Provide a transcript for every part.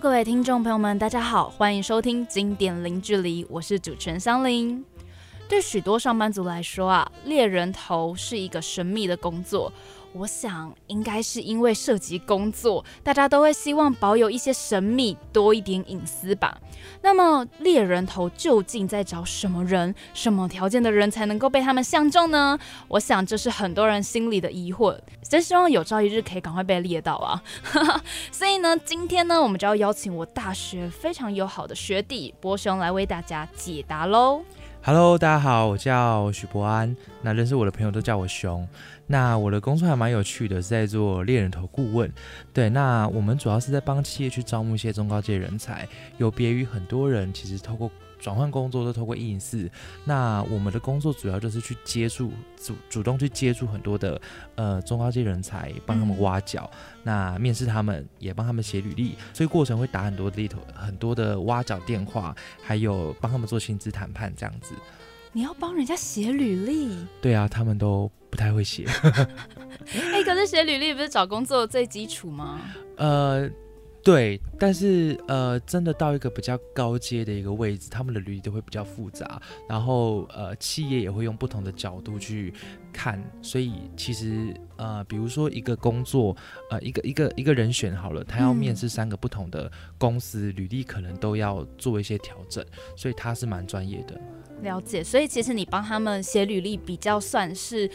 各位听众朋友们，大家好，欢迎收听《经典零距离》，我是主持人香菱。对许多上班族来说啊，猎人头是一个神秘的工作。我想，应该是因为涉及工作，大家都会希望保有一些神秘，多一点隐私吧。那么，猎人头究竟在找什么人？什么条件的人才能够被他们相中呢？我想，这是很多人心里的疑惑。真希望有朝一日可以赶快被猎到啊！所以呢，今天呢，我们就要邀请我大学非常友好的学弟波雄来为大家解答喽。Hello，大家好，我叫许博安。那认识我的朋友都叫我熊。那我的工作还蛮有趣的，是在做猎人头顾问。对，那我们主要是在帮企业去招募一些中高阶人才，有别于很多人其实透过转换工作都透过应试。那我们的工作主要就是去接触主主动去接触很多的呃中高阶人才，帮他们挖角，那面试他们也帮他们写履历，所以过程会打很多的头很多的挖角电话，还有帮他们做薪资谈判这样子。你要帮人家写履历？对啊，他们都。不太会写，哎，可是写履历不是找工作最基础吗？呃，对，但是呃，真的到一个比较高阶的一个位置，他们的履历都会比较复杂，然后呃，企业也会用不同的角度去看，所以其实呃，比如说一个工作，呃，一个一个一个人选好了，他要面试三个不同的公司，履历可能都要做一些调整，所以他是蛮专业的。了解，所以其实你帮他们写履历比较算是。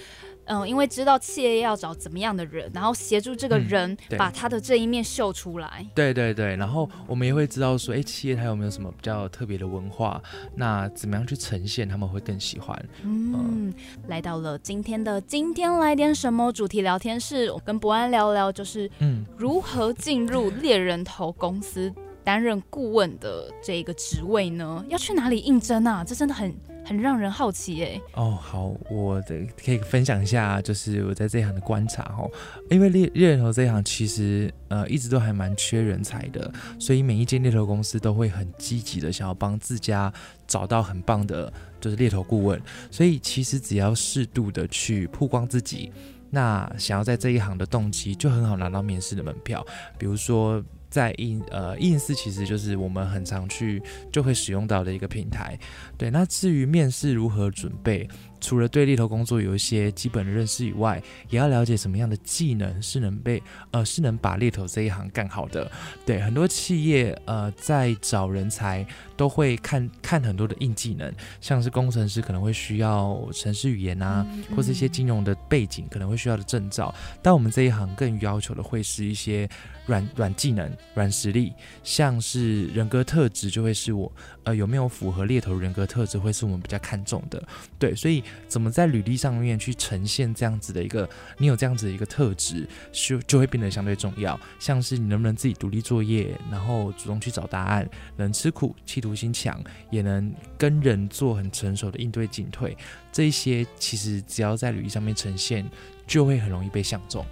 嗯，因为知道企业要找怎么样的人，然后协助这个人把他的这一面秀出来。对对对，然后我们也会知道说，哎，企业它有没有什么比较特别的文化？那怎么样去呈现，他们会更喜欢。嗯，来到了今天的今天来点什么主题聊天室，我跟博安聊聊，就是嗯，如何进入猎人头公司担任顾问的这个职位呢？要去哪里应征啊？这真的很。很让人好奇哎哦好，我的可以分享一下，就是我在这一行的观察哈，因为猎猎头这一行其实呃一直都还蛮缺人才的，所以每一间猎头公司都会很积极的想要帮自家找到很棒的，就是猎头顾问，所以其实只要适度的去曝光自己，那想要在这一行的动机就很好拿到面试的门票，比如说。在印呃印思其实就是我们很常去就会使用到的一个平台，对。那至于面试如何准备？除了对猎头工作有一些基本的认识以外，也要了解什么样的技能是能被呃是能把猎头这一行干好的。对，很多企业呃在找人才都会看看很多的硬技能，像是工程师可能会需要程式语言啊，或是一些金融的背景可能会需要的证照。但我们这一行更要求的会是一些软软技能、软实力，像是人格特质就会是我呃有没有符合猎头人格特质会是我们比较看重的。对，所以。怎么在履历上面去呈现这样子的一个，你有这样子的一个特质，就就会变得相对重要。像是你能不能自己独立作业，然后主动去找答案，能吃苦、企图心强，也能跟人做很成熟的应对进退，这一些其实只要在履历上面呈现，就会很容易被相中。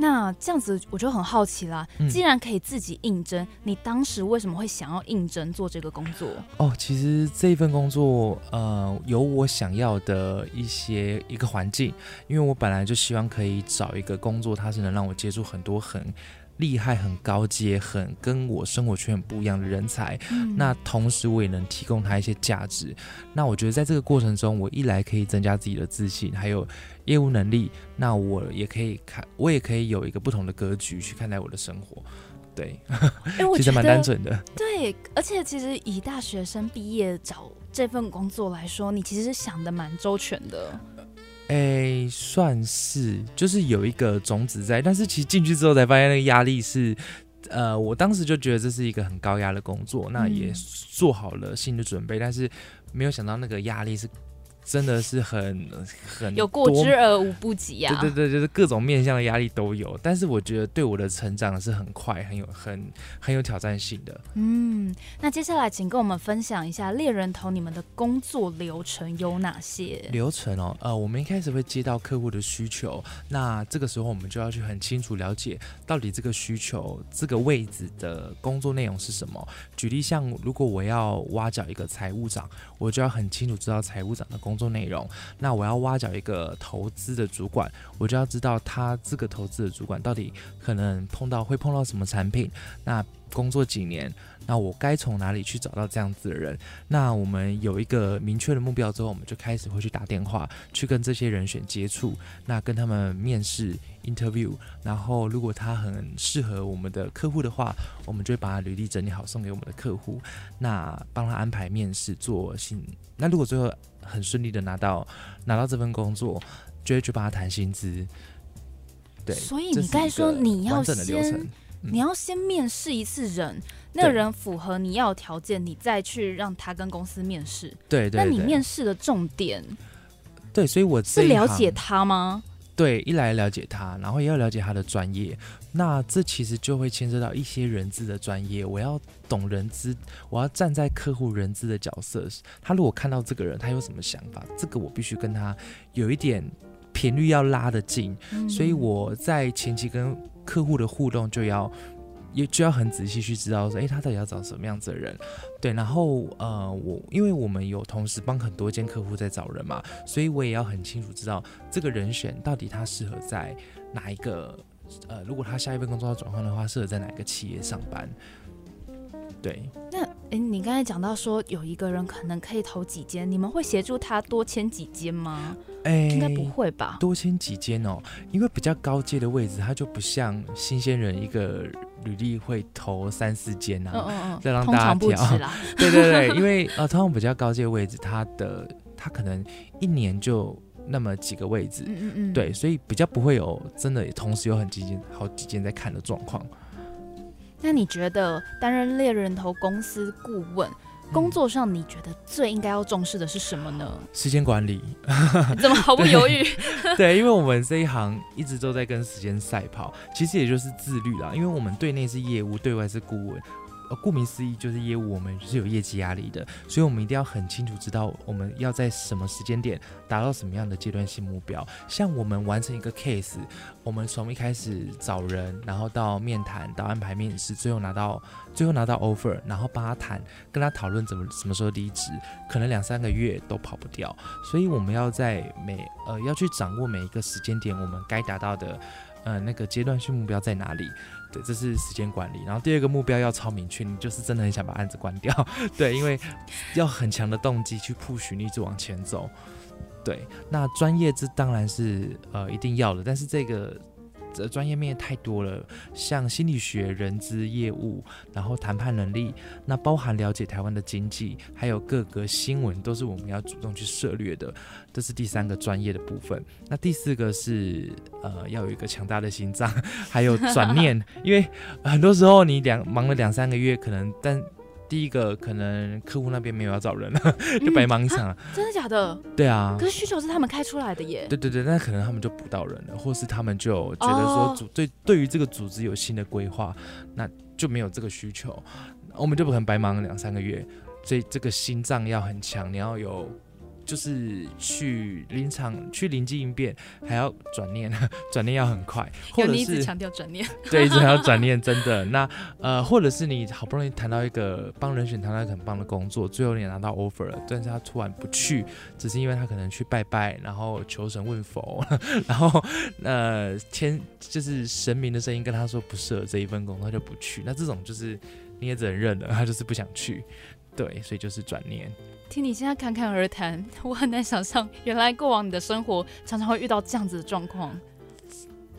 那这样子我就很好奇啦。既然可以自己应征，你当时为什么会想要应征做这个工作？哦，其实这一份工作，呃，有我想要的一些一个环境，因为我本来就希望可以找一个工作，它是能让我接触很多很。厉害、很高阶、很跟我生活圈很不一样的人才，那同时我也能提供他一些价值。那我觉得在这个过程中，我一来可以增加自己的自信，还有业务能力。那我也可以看，我也可以有一个不同的格局去看待我的生活。对，其实蛮单纯的。对，而且其实以大学生毕业找这份工作来说，你其实是想的蛮周全的。哎，算是，就是有一个种子在，但是其实进去之后才发现那个压力是，呃，我当时就觉得这是一个很高压的工作，那也做好了心理准备，但是没有想到那个压力是。真的是很很有过之而无不及啊！对对对，就是各种面向的压力都有，但是我觉得对我的成长是很快，很有很很有挑战性的。嗯，那接下来请跟我们分享一下猎人头你们的工作流程有哪些？流程哦，呃，我们一开始会接到客户的需求，那这个时候我们就要去很清楚了解到底这个需求这个位置的工作内容是什么。举例像如果我要挖角一个财务长，我就要很清楚知道财务长的工。做内容，那我要挖角一个投资的主管，我就要知道他这个投资的主管到底可能碰到会碰到什么产品，那工作几年，那我该从哪里去找到这样子的人？那我们有一个明确的目标之后，我们就开始会去打电话，去跟这些人选接触，那跟他们面试 interview，然后如果他很适合我们的客户的话，我们就把履历整理好送给我们的客户，那帮他安排面试做新。那如果最后很顺利的拿到拿到这份工作，就会去帮他谈薪资。对，所以你刚才说你要先，你要先面试一次人，那个人符合你要条件，你再去让他跟公司面试。对对。那你面试的重点，对，所以我是了解他吗？对，一来了解他，然后也要了解他的专业。那这其实就会牵涉到一些人资的专业。我要懂人资，我要站在客户人资的角色。他如果看到这个人，他有什么想法，这个我必须跟他有一点。频率要拉得近，所以我在前期跟客户的互动就要也就要很仔细去知道说，哎，他到底要找什么样子的人？对，然后呃，我因为我们有同时帮很多间客户在找人嘛，所以我也要很清楚知道这个人选到底他适合在哪一个呃，如果他下一份工作要转换的话，适合在哪个企业上班？对。那哎，你刚才讲到说有一个人可能可以投几间，你们会协助他多签几间吗？哎，应该不会吧？多签几间哦，因为比较高阶的位置，他就不像新鲜人一个履历会投三四间啊，嗯嗯嗯，再让大家挑。对对对，因为呃，通常比较高阶位置，他的他可能一年就那么几个位置，嗯嗯嗯，对，所以比较不会有真的同时有很几间好几间在看的状况。那你觉得担任猎人头公司顾问工作上，你觉得最应该要重视的是什么呢？时间管理。怎么毫不犹豫？对，因为我们这一行一直都在跟时间赛跑，其实也就是自律啦。因为我们对内是业务，对外是顾问。呃，顾名思义就是业务，我们是有业绩压力的，所以我们一定要很清楚知道我们要在什么时间点达到什么样的阶段性目标。像我们完成一个 case，我们从一开始找人，然后到面谈，到安排面试，最后拿到最后拿到 offer，然后帮他谈，跟他讨论怎么什么时候离职，可能两三个月都跑不掉。所以我们要在每呃要去掌握每一个时间点，我们该达到的嗯那个阶段性目标在哪里。对，这是时间管理。然后第二个目标要超明确，你就是真的很想把案子关掉。对，因为要很强的动机去 push 你一直往前走。对，那专业这当然是呃一定要的，但是这个。这专业面太多了，像心理学、人资、业务，然后谈判能力，那包含了解台湾的经济，还有各个新闻，都是我们要主动去涉略的。这是第三个专业的部分。那第四个是呃，要有一个强大的心脏，还有转念，因为很多时候你两忙了两三个月，可能但。第一个可能客户那边没有要找人了，就白忙一场。真的假的？对啊。可是需求是他们开出来的耶。对对对，那可能他们就补到人了，或是他们就觉得说组对对于这个组织有新的规划，那就没有这个需求，我们就不可能白忙两三个月。所以这个心脏要很强，你要有。就是去临场去临机应变，还要转念，转念要很快，或者是强调转念，对，一直要转念，真的。那呃，或者是你好不容易谈到一个帮人选谈到一个很棒的工作，最后你拿到 offer 了，但是他突然不去，只是因为他可能去拜拜，然后求神问佛，然后呃，天就是神明的声音跟他说不适合这一份工作，他就不去。那这种就是你也只能认了，他就是不想去，对，所以就是转念。听你现在侃侃而谈，我很难想象，原来过往你的生活常常会遇到这样子的状况。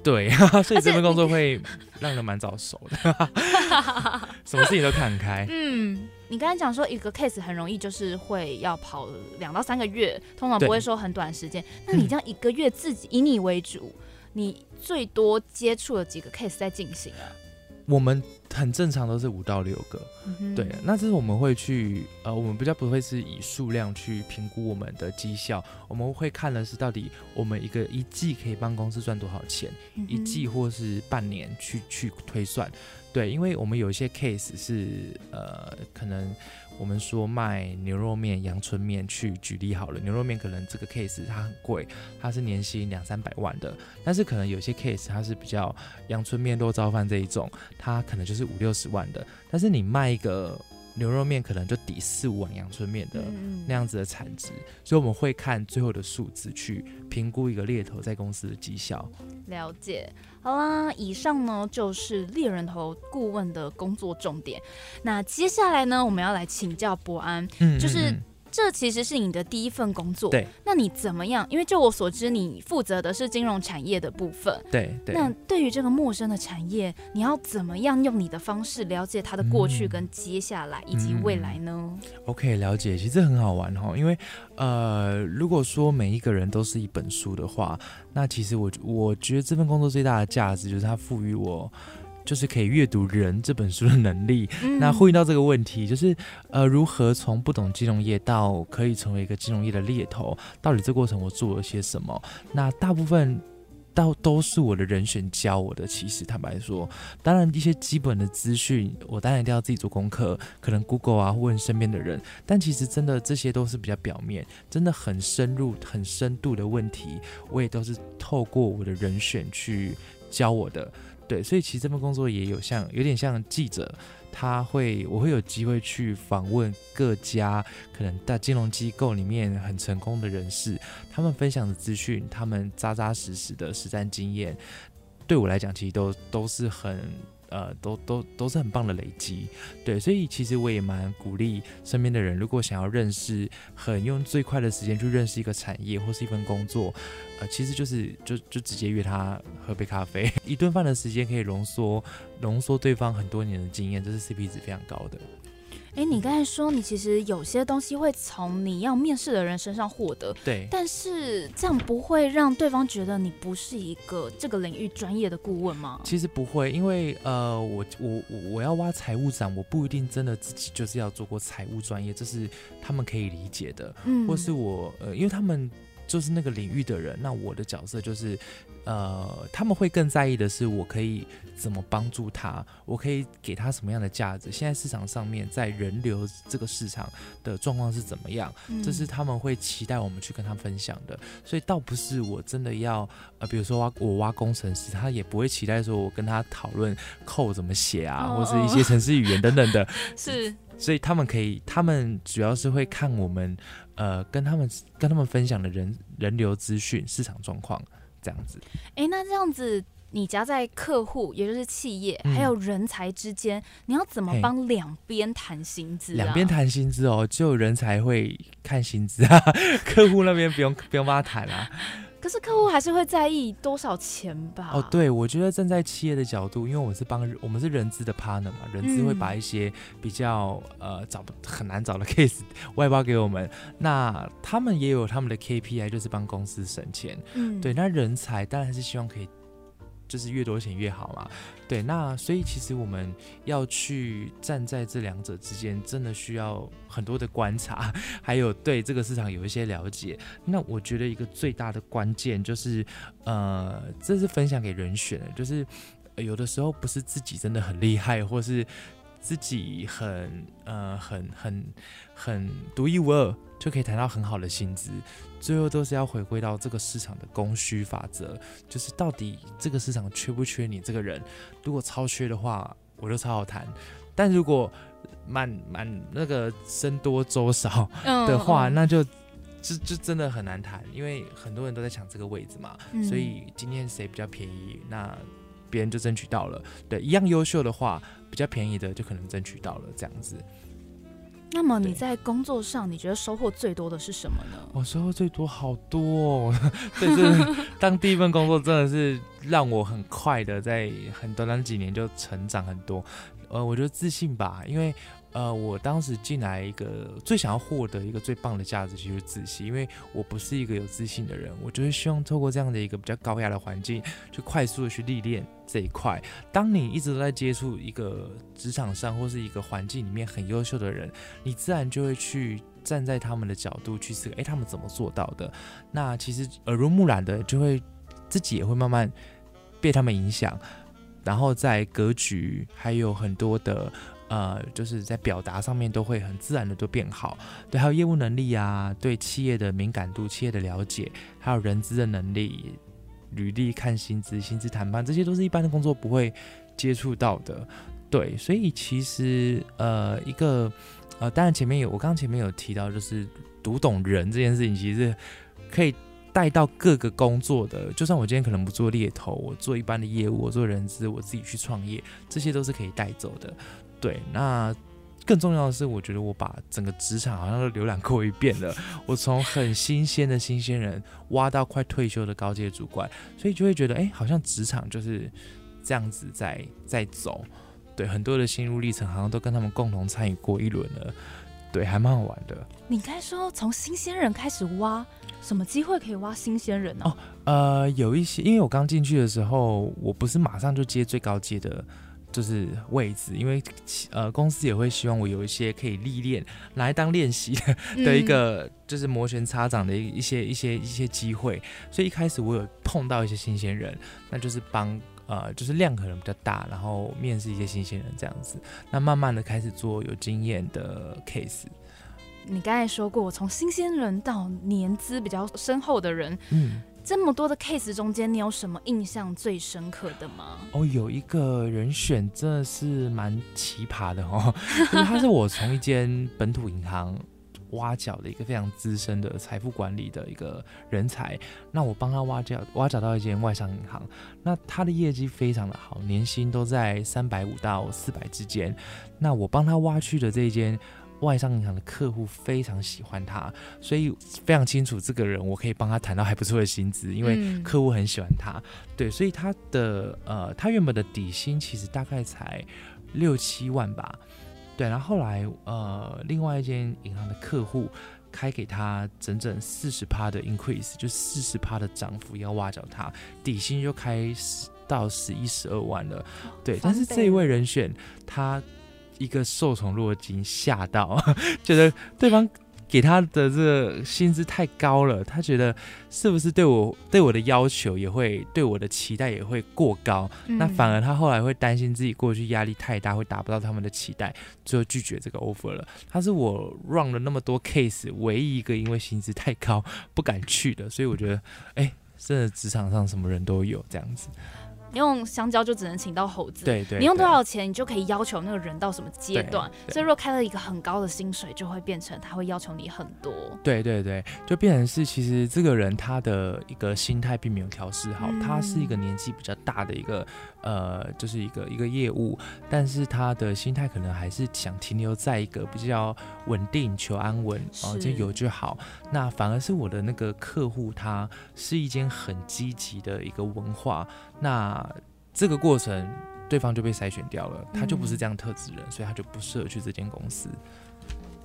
对，所以这份工作会让人蛮早熟的，什么事情都看开。嗯，你刚才讲说一个 case 很容易就是会要跑两到三个月，通常不会说很短时间。那你这样一个月自己以你为主，你最多接触了几个 case 在进行啊？我们很正常，都是五到六个，对。那这是我们会去，呃，我们比较不会是以数量去评估我们的绩效，我们会看的是到底我们一个一季可以帮公司赚多少钱，一季或是半年去去推算，对，因为我们有一些 case 是，呃，可能。我们说卖牛肉面、阳春面去举例好了，牛肉面可能这个 case 它很贵，它是年薪两三百万的，但是可能有些 case 它是比较阳春面、肉燥饭这一种，它可能就是五六十万的。但是你卖一个牛肉面可能就抵四五碗阳春面的嗯那样子的产值，所以我们会看最后的数字去评估一个猎头在公司的绩效。了解。好啦，以上呢就是猎人头顾问的工作重点。那接下来呢，我们要来请教博安，嗯就是这其实是你的第一份工作。对。那你怎么样？因为就我所知，你负责的是金融产业的部分。对对。那对于这个陌生的产业，你要怎么样用你的方式了解它的过去、嗯跟接下来以及未来呢？OK，了解，其实很好玩哈，因为呃，如果说每一个人都是一本书的话，那其实我我觉得这份工作最大的价值就是它赋予我。就是可以阅读人这本书的能力，嗯那呼应到这个问题，就是呃，如何从不懂金融业到可以成为一个金融业的猎头，到底这过程我做了些什么？那大部分到都是我的人选教我的。其实坦白说，当然一些基本的资讯，我当然一定要自己做功课，可能 Google 啊，问身边的人。但其实真的这些都是比较表面，真的很深入、很深度的问题，我也都是透过我的人选去教我的。对，所以其实这份工作也有像有点像记者，他会我会有机会去访问各家可能大金融机构里面很成功的人士，他们分享的资讯，他们扎扎实实的实战经验，对我来讲其实都都是很。呃，都都都是很棒的累积，对，所以其实我也蛮鼓励身边的人，如果想要认识，很用最快的时间去认识一个产业或是一份工作，呃，其实就是就就直接约他喝杯咖啡，一顿饭的时间可以浓缩浓缩对方很多年的经验，这是 CP 值非常高的。哎，你刚才说你其实有些东西会从你要面试的人身上获得，对，但是这样不会让对方觉得你不是一个这个领域专业的顾问吗？其实不会，因为呃，我我我我要挖财务长，我不一定真的自己就是要做过财务专业，这是他们可以理解的，嗯或是我呃，因为他们就是那个领域的人，那我的角色就是呃，他们会更在意的是我可以怎么帮助他，我可以给他什么样的价值。现在市场上面在人流这个市场的状况是怎么样？这是嗯他们会期待我们去跟他分享的，所以倒不是我真的要呃，比如说挖我挖工程师，他也不会期待说我跟他讨论扣怎么写啊，哦或是一些程式语言等等的，是所以他们可以，他们主要是会看我们呃跟他们跟他们分享的人人流资讯、市场状况这样子。哎，那这样子。你夹在客户，也就是企业，嗯还有人才之间，你要怎么帮两边谈薪资、啊？两边谈薪资哦，只有人才会看薪资啊，客户那边不用不用帮他谈啊。可是客户还是会在意多少钱吧？哦，，对，我觉得站在企业的角度，因为我们是帮我们是人资的 partner 嘛，人资会嗯把一些比较呃找不很难找的 case 外包给我们，那他们也有他们的 KPI，就是帮公司省钱。嗯，对，那人才当然是希望可以，就是越多钱越好嘛。对，那所以其实我们要去站在这两者之间，真的需要很多的观察，还有对这个市场有一些了解。那我觉得一个最大的关键就是，呃，这是分享给人选的，就是、有的时候不是自己真的很厉害，或是自己很呃很很很独一无二，就可以谈到很好的薪资。最后都是要回归到这个市场的供需法则，就是到底这个市场缺不缺你这个人？如果超缺的话，我就超好谈；但如果满满那个僧多粥少 嗯的话，嗯那就就就真的很难谈，因为很多人都在抢这个位置嘛。嗯所以今天谁比较便宜，那别人就争取到了。对，一样优秀的话，比较便宜的就可能争取到了，这样子。那么你在工作上，你觉得收获最多的是什么呢？我收获最多好多哦，对，这当第一份工作真的是让我很快的在很短短几年就成长很多。呃，我觉得自信吧，因为呃，我当时进来一个最想要获得一个最棒的价值，就是自信，因为我不是一个有自信的人，我就是希望透过这样的一个比较高压的环境，去快速的去历练这一块。当你一直都在接触一个职场上或是一个环境里面很优秀的人，你自然就会去站在他们的角度去思考，诶，他们怎么做到的？那其实耳濡目染的，就会自己也会慢慢被他们影响，然后在格局还有很多的。呃，就是在表达上面都会很自然的都变好，对，还有业务能力啊，对企业的敏感度、企业的了解，还有人资的能力、履历看薪资、薪资谈判，这些都是一般的工作不会接触到的。对，所以其实呃一个呃，当然前面有我刚刚前面有提到，就是读懂人这件事情，其实可以带到各个工作的。就算我今天可能不做猎头，我做一般的业务，我做人资，我自己去创业，这些都是可以带走的。对，那。更重要的是，我觉得我把整个职场好像都浏览过一遍了。我从很新鲜的新鲜人挖到快退休的高阶主管，所以就会觉得，哎，好像职场就是这样子在在走。对，很多的心路历程好像都跟他们共同参与过一轮了。对，还蛮好玩的。你该说从新鲜人开始挖，什么机会可以挖新鲜人呢？哦，呃，有一些，因为我刚进去的时候，我不是马上就接最高阶的。就是位置，因为呃公司也会希望我有一些可以历练，来当练习的一个，就是摩拳擦掌的一一些一些一些机会。所以一开始我有碰到一些新鲜人，那就是帮呃就是量可能比较大，然后面试一些新鲜人这样子。那慢慢的开始做有经验的 case。你刚才说过，从新鲜人到年资比较深厚的人，嗯。这么多的 case 中间，你有什么印象最深刻的吗？哦，有一个人选真的是蛮奇葩的哦，他是我从一间本土银行挖角的一个非常资深的财富管理的一个人才。那我帮他挖角，挖角到一间外商银行，那他的业绩非常的好，年薪都在三百五到四百之间。那我帮他挖去的这一间。外商银行的客户非常喜欢他，所以非常清楚这个人，我可以帮他谈到还不错的薪资，因为客户很喜欢他。对，所以他的呃，他原本的底薪其实大概才六七万吧。对，然后后来呃，另外一间银行的客户开给他整整四十趴的 increase，就四十趴的涨幅要挖角他，底薪就开到十一十二万了。对，但是这一位人选他。一个受宠若惊，吓到，觉得对方给他的这个薪资太高了，他觉得是不是对我对我的要求也会对我的期待也会过高？那反而他后来会担心自己过去压力太大，会达不到他们的期待，最后拒绝这个 offer 了。他是我 run 了那么多 case 唯一一个因为薪资太高不敢去的，所以我觉得，哎，真的职场上什么人都有这样子。你用香蕉就只能请到猴子，对对。你用多少钱，你就可以要求那个人到什么阶段。所以，如果开了一个很高的薪水，就会变成他会要求你很多。对对对，就变成是其实这个人他的一个心态并没有调试好，他是一个年纪比较大的一个呃，就是一个一个业务，但是他的心态可能还是想停留在一个比较稳定、求安稳，哦，就有就好。那反而是我的那个客户，他是一间很积极的一个文化。那这个过程，对方就被筛选掉了，他就不是这样特质人，所以他就不适合去这间公司。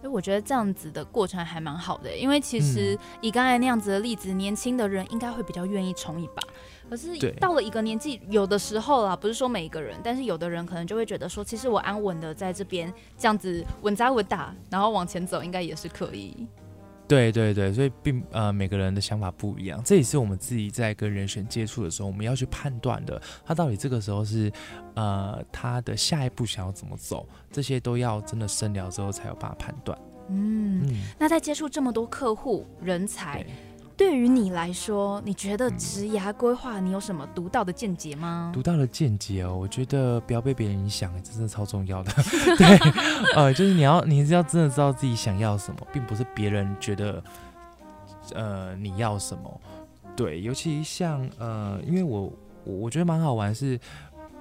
所以我觉得这样子的过程还蛮好的，因为其实以刚才那样子的例子，年轻的人应该会比较愿意冲一把。可是到了一个年纪，有的时候啦，不是说每一个人，但是有的人可能就会觉得说，其实我安稳的在这边这样子稳扎稳打，然后往前走，应该也是可以。对对对，所以并呃每个人的想法不一样，这也是我们自己在跟人选接触的时候，我们要去判断的，他到底这个时候是呃他的下一步想要怎么走，这些都要真的深聊之后才有办法判断。嗯，那在接触这么多客户人才。对于你来说，你觉得职涯规划你有什么独到的见解吗？独到的见解哦，我觉得不要被别人影响，真的超重要的。对，呃，就是你要，你是要真的知道自己想要什么，并不是别人觉得，呃，你要什么。对，尤其像呃，因为我我我觉得蛮好玩，是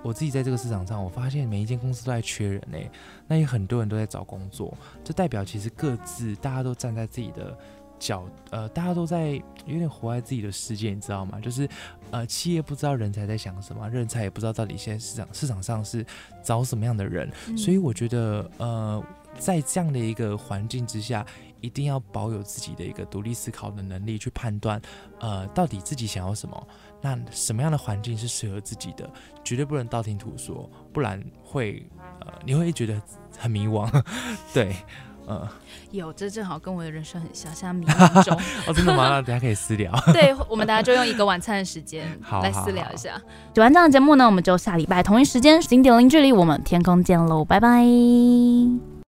我自己在这个市场上，我发现每一间公司都在缺人呢，那也很多人都在找工作，这代表其实各自大家都站在自己的。角呃，大家都在有点活在自己的世界，你知道吗？就是呃，企业不知道人才在想什么，人才也不知道到底现在市场市场上是找什么样的人，所以我觉得呃，在这样的一个环境之下，一定要保有自己的一个独立思考的能力，去判断呃，到底自己想要什么，那什么样的环境是适合自己的，绝对不能道听途说，不然会呃，你会觉得很迷惘，对。嗯，有，这正好跟我的人生很像，现在迷茫中。哦，真的吗？那等下可以私聊。对，我们大家就用一个晚餐的时间 来私聊一下。喜欢这样的节目呢，我们就下礼拜同一时间零点零距离，我们天空见喽，拜拜。